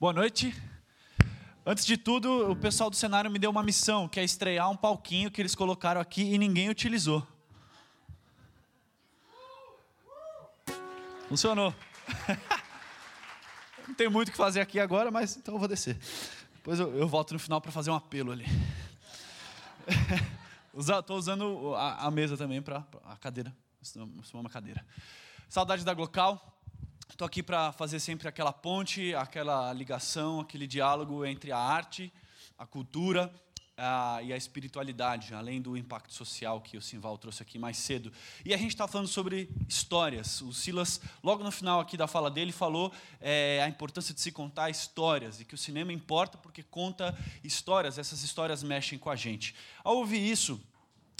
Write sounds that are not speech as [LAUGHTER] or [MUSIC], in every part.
Boa noite. Antes de tudo, o pessoal do cenário me deu uma missão, que é estrear um palquinho que eles colocaram aqui e ninguém utilizou. Funcionou. [LAUGHS] Não tem muito o que fazer aqui agora, mas então eu vou descer. Depois eu, eu volto no final para fazer um apelo ali. [LAUGHS] Estou usando a, a mesa também para a cadeira. Isso uma cadeira. Saudade da Glocal. Estou aqui para fazer sempre aquela ponte, aquela ligação, aquele diálogo entre a arte, a cultura a, e a espiritualidade, além do impacto social que o Simval trouxe aqui mais cedo. E a gente está falando sobre histórias. O Silas, logo no final aqui da fala dele, falou é, a importância de se contar histórias e que o cinema importa porque conta histórias. Essas histórias mexem com a gente. Ao ouvir isso,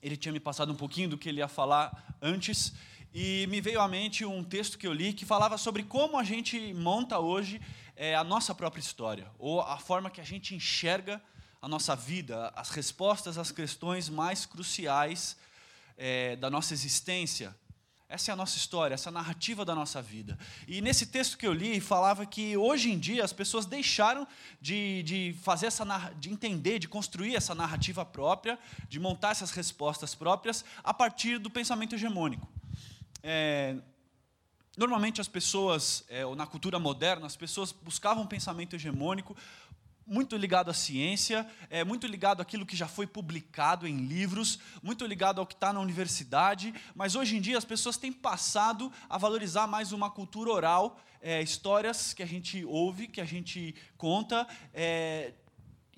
ele tinha me passado um pouquinho do que ele ia falar antes e me veio à mente um texto que eu li que falava sobre como a gente monta hoje é, a nossa própria história, ou a forma que a gente enxerga a nossa vida, as respostas às questões mais cruciais é, da nossa existência. Essa é a nossa história, essa é narrativa da nossa vida. E nesse texto que eu li, falava que hoje em dia as pessoas deixaram de, de fazer essa de entender, de construir essa narrativa própria, de montar essas respostas próprias a partir do pensamento hegemônico. É, normalmente as pessoas, é, na cultura moderna, as pessoas buscavam um pensamento hegemônico muito ligado à ciência, é, muito ligado àquilo que já foi publicado em livros, muito ligado ao que está na universidade, mas hoje em dia as pessoas têm passado a valorizar mais uma cultura oral, é, histórias que a gente ouve, que a gente conta, é,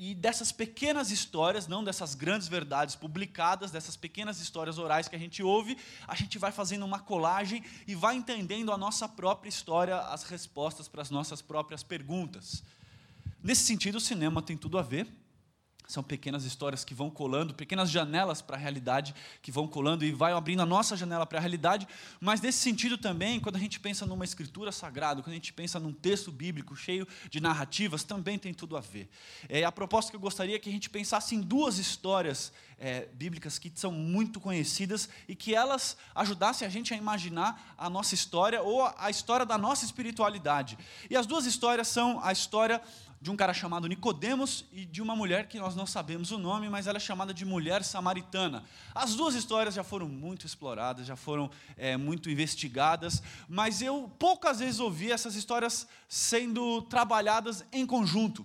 e dessas pequenas histórias, não dessas grandes verdades publicadas, dessas pequenas histórias orais que a gente ouve, a gente vai fazendo uma colagem e vai entendendo a nossa própria história, as respostas para as nossas próprias perguntas. Nesse sentido, o cinema tem tudo a ver são pequenas histórias que vão colando, pequenas janelas para a realidade que vão colando e vai abrindo a nossa janela para a realidade. Mas nesse sentido também, quando a gente pensa numa escritura sagrada, quando a gente pensa num texto bíblico cheio de narrativas, também tem tudo a ver. É, a proposta que eu gostaria é que a gente pensasse em duas histórias é, bíblicas que são muito conhecidas e que elas ajudassem a gente a imaginar a nossa história ou a história da nossa espiritualidade. E as duas histórias são a história de um cara chamado Nicodemos e de uma mulher que nós não sabemos o nome, mas ela é chamada de mulher samaritana. As duas histórias já foram muito exploradas, já foram é, muito investigadas, mas eu poucas vezes ouvi essas histórias sendo trabalhadas em conjunto.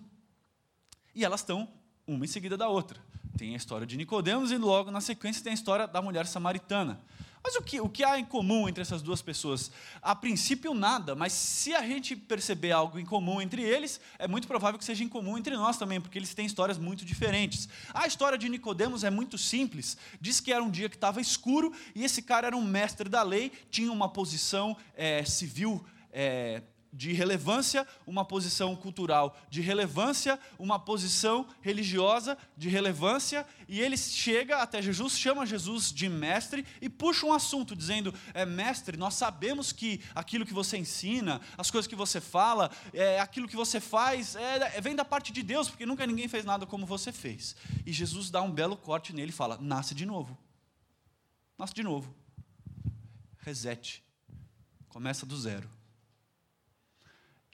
E elas estão uma em seguida da outra. Tem a história de Nicodemos e logo na sequência tem a história da mulher samaritana. Mas o que, o que há em comum entre essas duas pessoas? A princípio, nada, mas se a gente perceber algo em comum entre eles, é muito provável que seja em comum entre nós também, porque eles têm histórias muito diferentes. A história de Nicodemos é muito simples. Diz que era um dia que estava escuro e esse cara era um mestre da lei, tinha uma posição é, civil. É, de relevância, uma posição cultural de relevância, uma posição religiosa de relevância, e ele chega até Jesus, chama Jesus de mestre e puxa um assunto, dizendo: é, Mestre, nós sabemos que aquilo que você ensina, as coisas que você fala, é, aquilo que você faz, é, vem da parte de Deus, porque nunca ninguém fez nada como você fez. E Jesus dá um belo corte nele e fala: Nasce de novo. Nasce de novo. Resete. Começa do zero.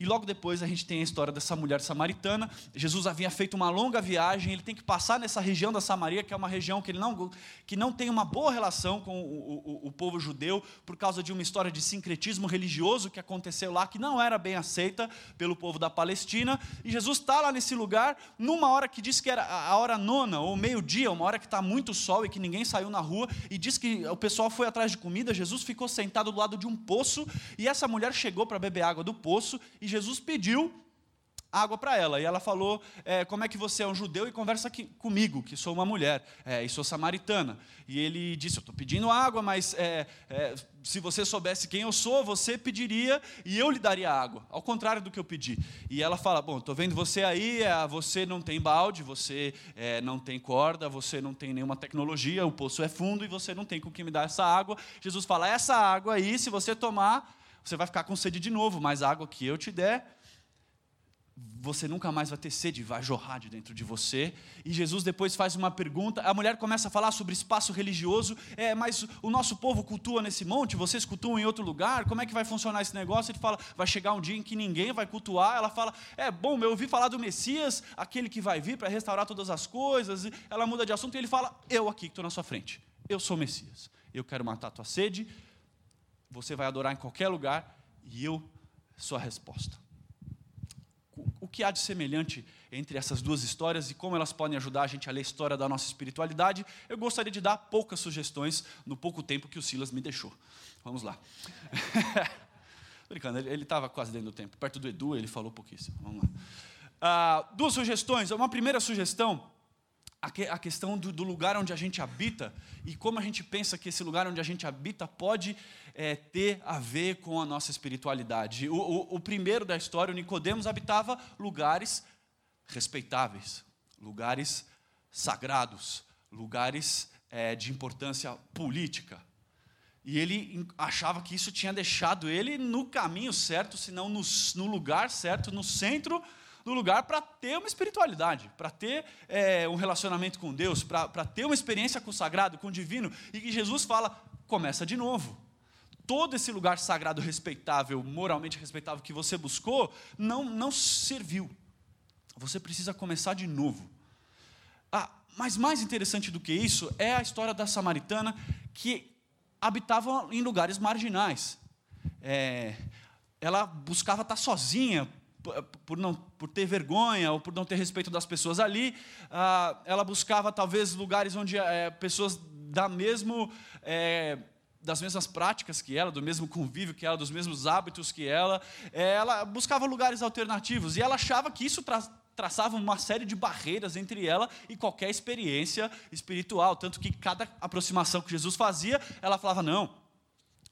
E logo depois a gente tem a história dessa mulher samaritana. Jesus havia feito uma longa viagem, ele tem que passar nessa região da Samaria, que é uma região que, ele não, que não tem uma boa relação com o, o, o povo judeu, por causa de uma história de sincretismo religioso que aconteceu lá, que não era bem aceita pelo povo da Palestina. E Jesus está lá nesse lugar, numa hora que diz que era a hora nona, ou meio-dia, uma hora que está muito sol e que ninguém saiu na rua, e diz que o pessoal foi atrás de comida. Jesus ficou sentado do lado de um poço, e essa mulher chegou para beber água do poço, e Jesus pediu água para ela. E ela falou: é, Como é que você é um judeu e conversa aqui, comigo, que sou uma mulher é, e sou samaritana? E ele disse: Eu estou pedindo água, mas é, é, se você soubesse quem eu sou, você pediria e eu lhe daria água, ao contrário do que eu pedi. E ela fala: Bom, estou vendo você aí, é, você não tem balde, você é, não tem corda, você não tem nenhuma tecnologia, o poço é fundo e você não tem com que me dar essa água. Jesus fala: Essa água aí, se você tomar, você vai ficar com sede de novo, mas a água que eu te der você nunca mais vai ter sede, vai jorrar de dentro de você. E Jesus depois faz uma pergunta. A mulher começa a falar sobre espaço religioso. É, mas o nosso povo cultua nesse monte, vocês cultuam em outro lugar. Como é que vai funcionar esse negócio? Ele fala: vai chegar um dia em que ninguém vai cultuar. Ela fala: é bom, eu ouvi falar do Messias, aquele que vai vir para restaurar todas as coisas. Ela muda de assunto e ele fala: eu aqui que estou na sua frente. Eu sou o Messias. Eu quero matar a tua sede. Você vai adorar em qualquer lugar e eu sou a resposta o que há de semelhante entre essas duas histórias e como elas podem ajudar a gente a ler a história da nossa espiritualidade, eu gostaria de dar poucas sugestões no pouco tempo que o Silas me deixou. Vamos lá. [LAUGHS] Brincando, ele estava quase dentro do tempo. Perto do Edu, ele falou pouquíssimo. Vamos lá. Ah, duas sugestões. Uma primeira sugestão a questão do, do, lugar onde a gente habita e como a gente pensa que esse lugar onde a gente habita pode é, ter a ver com a nossa espiritualidade. O, o, o primeiro da história, o Nicodemos, habitava lugares respeitáveis, lugares sagrados, lugares é, de importância política. E ele achava que isso tinha deixado ele no caminho certo, se não no, no lugar certo, no centro do lugar para ter uma espiritualidade, para ter é, um relacionamento com Deus, para ter uma experiência com o sagrado, com o divino. E que Jesus fala: começa de novo. Todo esse lugar sagrado, respeitável, moralmente respeitável que você buscou, não, não serviu. Você precisa começar de novo. Ah, mas mais interessante do que isso é a história da samaritana que habitava em lugares marginais. É, ela buscava estar sozinha, por, não, por ter vergonha ou por não ter respeito das pessoas ali, ah, ela buscava talvez lugares onde é, pessoas da mesmo, é, das mesmas práticas que ela, do mesmo convívio que ela, dos mesmos hábitos que ela, é, ela buscava lugares alternativos. E ela achava que isso tra traçava uma série de barreiras entre ela e qualquer experiência espiritual, tanto que cada aproximação que Jesus fazia, ela falava não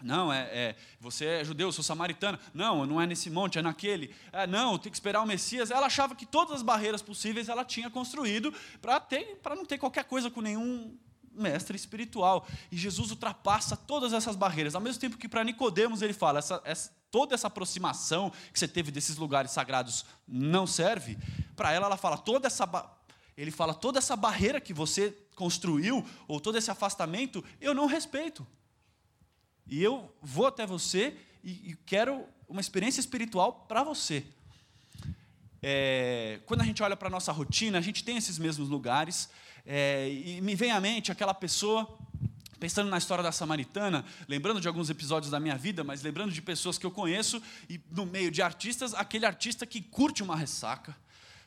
não, é, é, você é judeu, eu sou samaritana. Não, não é nesse monte, é naquele. É, não, tem que esperar o Messias. Ela achava que todas as barreiras possíveis ela tinha construído para não ter qualquer coisa com nenhum mestre espiritual. E Jesus ultrapassa todas essas barreiras. Ao mesmo tempo que para Nicodemos ele fala, essa, essa, toda essa aproximação que você teve desses lugares sagrados não serve. Para ela, ela fala, toda essa ele fala, toda essa barreira que você construiu, ou todo esse afastamento, eu não respeito. E eu vou até você e, quero uma experiência espiritual para você. É, quando a gente olha para a nossa rotina, a gente tem esses mesmos lugares, é, e me vem à mente aquela pessoa, pensando na história da samaritana, lembrando de alguns episódios da minha vida, mas lembrando de pessoas que eu conheço, e no meio de artistas, aquele artista que curte uma ressaca,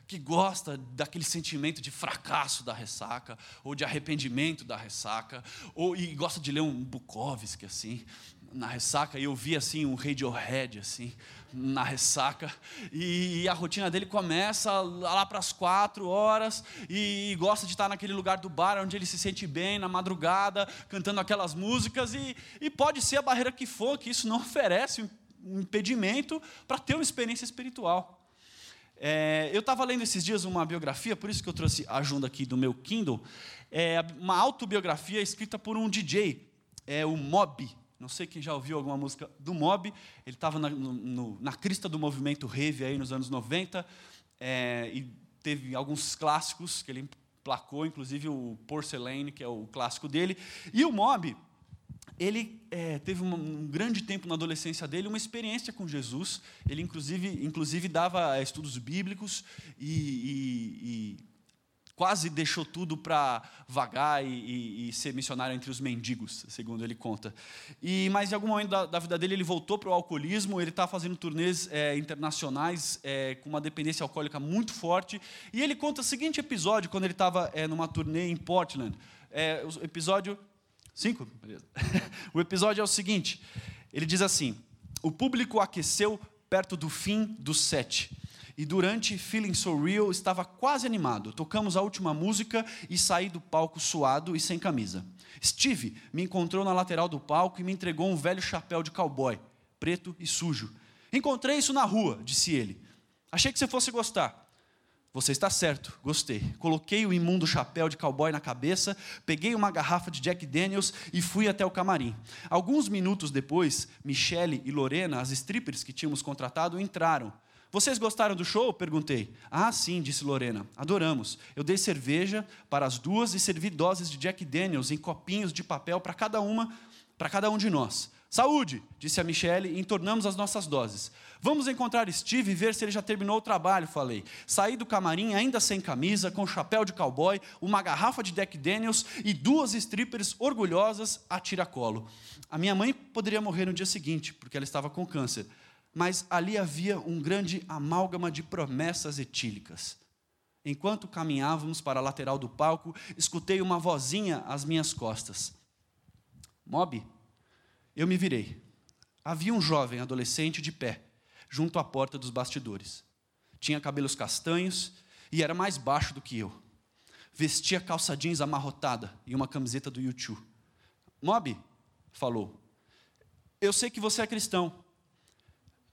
que gosta daquele sentimento de fracasso da ressaca, ou de arrependimento da ressaca, ou e gosta de ler um Bukowski assim, na ressaca, e eu vi assim um Radiohead assim, na ressaca, e, e a rotina dele começa lá para as quatro horas, e, e, gosta de estar naquele lugar do bar onde ele se sente bem, na madrugada, cantando aquelas músicas, e, e pode ser a barreira que for, que isso não oferece um impedimento para ter uma experiência espiritual. É, eu estava lendo esses dias uma biografia, por isso que eu trouxe a Junda aqui do meu Kindle, é uma autobiografia escrita por um DJ, é o Mob. Não sei quem já ouviu alguma música do Mob. Ele estava na, na crista do movimento rave aí nos anos 90 é, e teve alguns clássicos que ele placou, inclusive o Porcelain, que é o clássico dele. E o Mob, ele é, teve um, um, grande tempo na adolescência dele uma experiência com Jesus. Ele, inclusive, inclusive dava estudos bíblicos e, e, e quase deixou tudo para vagar e, e, ser missionário entre os mendigos, segundo ele conta. E mas em algum momento da, da vida dele ele voltou para o alcoolismo. Ele está fazendo turnês é, internacionais é, com uma dependência alcoólica muito forte. E ele conta o seguinte episódio quando ele estava é, numa turnê em Portland. É, episódio Cinco? Beleza. [LAUGHS] o episódio é o seguinte: ele diz assim: o público aqueceu perto do fim do set. e durante Feeling So Real estava quase animado. Tocamos a última música e saí do palco suado e sem camisa. Steve me encontrou na lateral do palco e me entregou um velho chapéu de cowboy, preto e sujo. Encontrei isso na rua, disse ele. Achei que você fosse gostar. Você está certo, gostei. Coloquei o imundo chapéu de cowboy na cabeça, peguei uma garrafa de Jack Daniels e fui até o camarim. Alguns minutos depois, Michele e Lorena, as strippers que tínhamos contratado, entraram. Vocês gostaram do show? Perguntei. Ah, sim, disse Lorena. Adoramos. Eu dei cerveja para as duas e servi doses de Jack Daniels em copinhos de papel para cada uma, para cada um de nós. Saúde, disse a Michelle, e entornamos as nossas doses. Vamos encontrar Steve e ver se ele já terminou o trabalho, falei. Saí do camarim ainda sem camisa, com chapéu de cowboy, uma garrafa de Jack Daniels e duas strippers orgulhosas a tiracolo. A minha mãe poderia morrer no dia seguinte, porque ela estava com câncer, mas ali havia um grande amálgama de promessas etílicas. Enquanto caminhávamos para a lateral do palco, escutei uma vozinha às minhas costas. Mob, eu me virei. Havia um jovem adolescente de pé, junto à porta dos bastidores. Tinha cabelos castanhos e era mais baixo do que eu. Vestia calça jeans amarrotada e uma camiseta do YouTube. Mob, falou, eu sei que você é cristão.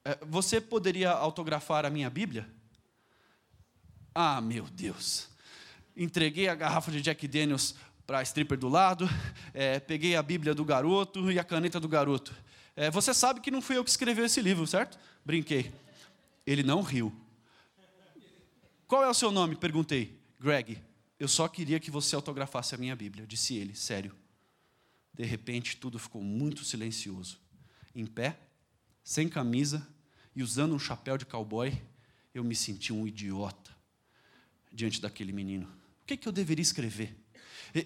É, você poderia autografar a minha Bíblia? Ah, meu Deus. Entreguei a garrafa de Jack Daniels para a stripper do lado, [LAUGHS] é, peguei a Bíblia do garoto e a caneta do garoto. É, você sabe que não fui eu que escrevi esse livro, certo? Brinquei. Ele não riu. Qual é o seu nome? Perguntei. Greg. Eu só queria que você autografasse a minha Bíblia, disse ele, sério. De repente, tudo ficou muito silencioso. Em pé, sem camisa e usando um chapéu de cowboy, eu me senti um idiota diante daquele menino. O que, que eu deveria escrever?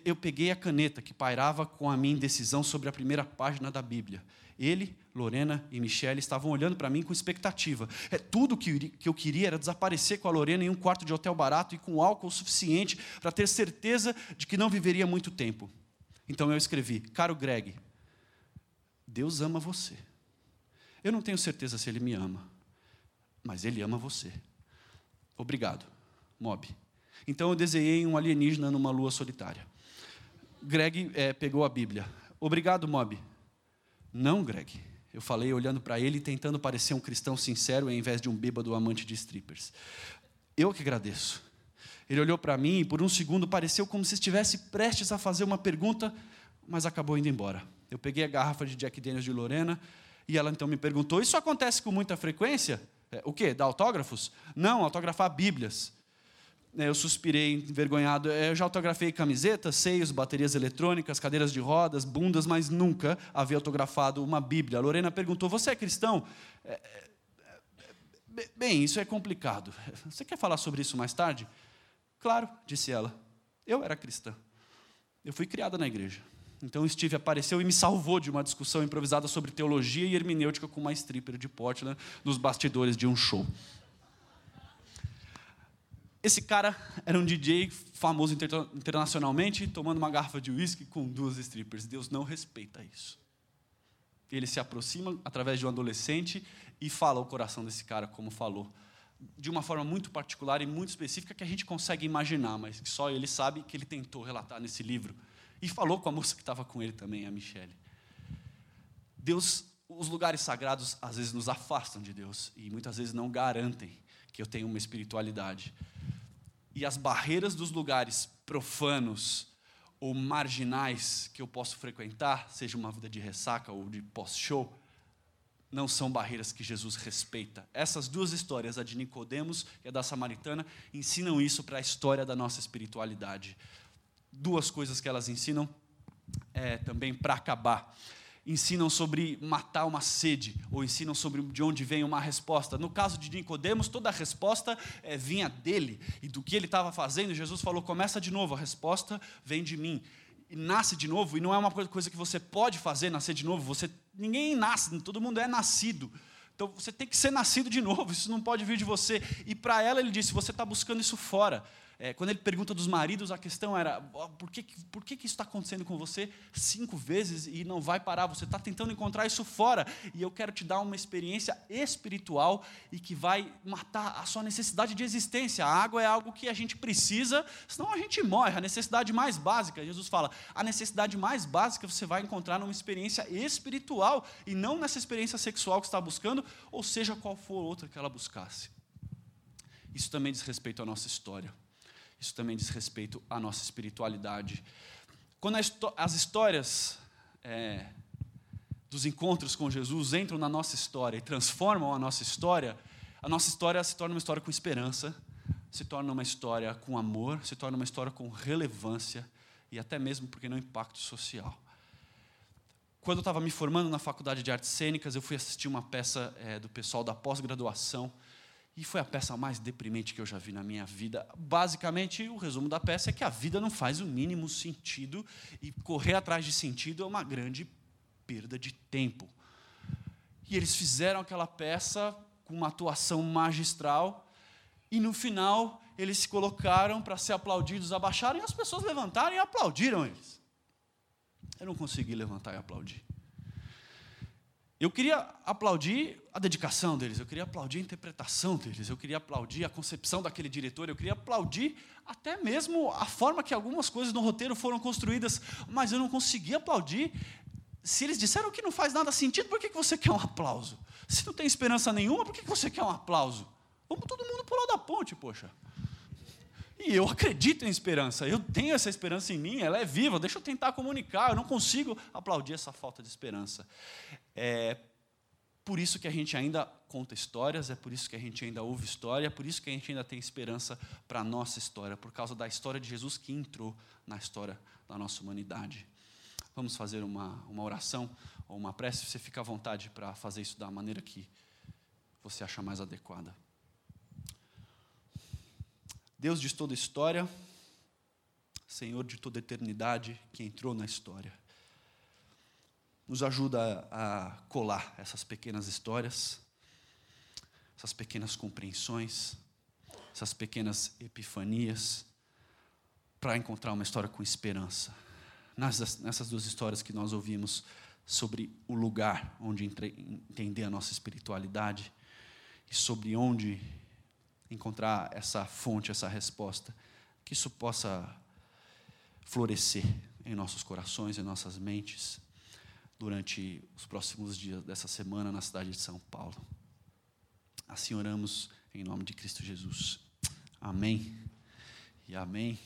Eu peguei a caneta que pairava com a minha indecisão sobre a primeira página da Bíblia. Ele, Lorena e Michelle estavam olhando para mim com expectativa. É, tudo que eu queria era desaparecer com a Lorena em um quarto de hotel barato e com álcool suficiente para ter certeza de que não viveria muito tempo. Então eu escrevi: Caro Greg, Deus ama você. Eu não tenho certeza se Ele me ama, mas Ele ama você. Obrigado, Mob. Então eu desenhei um alienígena numa lua solitária. Greg é, pegou a Bíblia. Obrigado, Mob. Não, Greg. Eu falei olhando para ele, tentando parecer um cristão sincero, em vez de um bêbado amante de strippers. Eu que agradeço. Ele olhou para mim e por um segundo pareceu como se estivesse prestes a fazer uma pergunta, mas acabou indo embora. Eu peguei a garrafa de Jack Daniels de Lorena e ela então me perguntou: Isso acontece com muita frequência? É, o quê? Dar autógrafos? Não, autografar Bíblias. Né, eu suspirei envergonhado. É, eu já autografei camisetas, seios, baterias eletrônicas, cadeiras de rodas, bundas, mas nunca havia autografado uma Bíblia. A Lorena perguntou: Você é cristão? É, é, bem, isso é complicado. [LAUGHS] Você quer falar sobre isso mais tarde? Claro, disse ela. Eu era cristã. Eu fui criada na igreja. Então Steve apareceu e me salvou de uma discussão improvisada sobre teologia e hermenêutica com uma stripper de Portland nos bastidores de um show. Esse cara era um DJ famoso internacionalmente, tomando uma garrafa de uísque com duas strippers. Deus não respeita isso. Ele se aproxima através de um adolescente e fala ao coração desse cara, como falou, de uma forma muito particular e muito específica que a gente consegue imaginar, mas que só ele sabe que ele tentou relatar nesse livro. E falou com a moça que estava com ele também, a Michelle. Deus, os lugares sagrados às vezes nos afastam de Deus e muitas vezes não garantem que eu tenho uma espiritualidade e as barreiras dos lugares profanos ou marginais que eu posso frequentar, seja uma vida de ressaca ou de pós-show, não são barreiras que Jesus respeita. Essas duas histórias, a de Nicodemos e a da Samaritana, ensinam isso para a história da nossa espiritualidade. Duas coisas que elas ensinam é, também para acabar ensinam sobre matar uma sede, ou ensinam sobre de onde vem uma resposta. No caso de Nicodemos, toda a resposta é, vinha dele e do que ele estava fazendo. Jesus falou: começa de novo, a resposta vem de mim. E nasce de novo, e não é uma coisa que você pode fazer, nascer de novo. Você, ninguém nasce, todo mundo é nascido. Então você tem que ser nascido de novo, isso não pode vir de você. E para ela ele disse: você está buscando isso fora. É, quando ele pergunta dos maridos, a questão era: por que, por que, que isso está acontecendo com você cinco vezes e não vai parar? Você está tentando encontrar isso fora. E eu quero te dar uma experiência espiritual e que vai matar a sua necessidade de existência. A água é algo que a gente precisa, senão a gente morre. A necessidade mais básica, Jesus fala, a necessidade mais básica você vai encontrar numa experiência espiritual e não nessa experiência sexual que está buscando, ou seja, qual for outra que ela buscasse. Isso também diz respeito à nossa história. Isso também diz respeito à nossa espiritualidade. Quando as histórias é, dos encontros com Jesus entram na nossa história e transformam a nossa história, a nossa história se torna uma história com esperança, se torna uma história com amor, se torna uma história com relevância e até mesmo, porque não, impacto social. Quando eu estava me formando na faculdade de artes cênicas, eu fui assistir uma peça é, do pessoal da pós-graduação e foi a peça mais deprimente que eu já vi na minha vida. Basicamente, o resumo da peça é que a vida não faz o mínimo sentido e correr atrás de sentido é uma grande perda de tempo. E eles fizeram aquela peça com uma atuação magistral e no final eles se colocaram para ser aplaudidos, abaixaram e as pessoas levantaram e aplaudiram eles. Eu não consegui levantar e aplaudir. Eu queria aplaudir a dedicação deles, eu queria aplaudir a interpretação deles, eu queria aplaudir a concepção daquele diretor, eu queria aplaudir até mesmo a forma que algumas coisas no roteiro foram construídas, mas eu não conseguia aplaudir. Se eles disseram que não faz nada sentido, por que você quer um aplauso? Se não tem esperança nenhuma, por que você quer um aplauso? Vamos todo mundo pular da ponte, poxa. E eu acredito em esperança, eu tenho essa esperança em mim, ela é viva, deixa eu tentar comunicar, eu não consigo aplaudir essa falta de esperança. É por isso que a gente ainda conta histórias, é por isso que a gente ainda ouve história, é por isso que a gente ainda tem esperança para a nossa história, por causa da história de Jesus que entrou na história da nossa humanidade. Vamos fazer uma, uma oração ou uma prece, você fica à vontade para fazer isso da maneira que você acha mais adequada. Deus de toda história, Senhor de toda eternidade, que entrou na história. Nos ajuda a colar essas pequenas histórias, essas pequenas compreensões, essas pequenas epifanias, para encontrar uma história com esperança. Nessas, duas histórias que nós ouvimos sobre o lugar onde entender a nossa espiritualidade e sobre onde encontrar essa fonte, essa resposta, que isso possa florescer em nossos corações, em nossas mentes, durante os próximos dias dessa semana na cidade de São Paulo. Assim oramos em nome de Cristo Jesus. Amém e amém.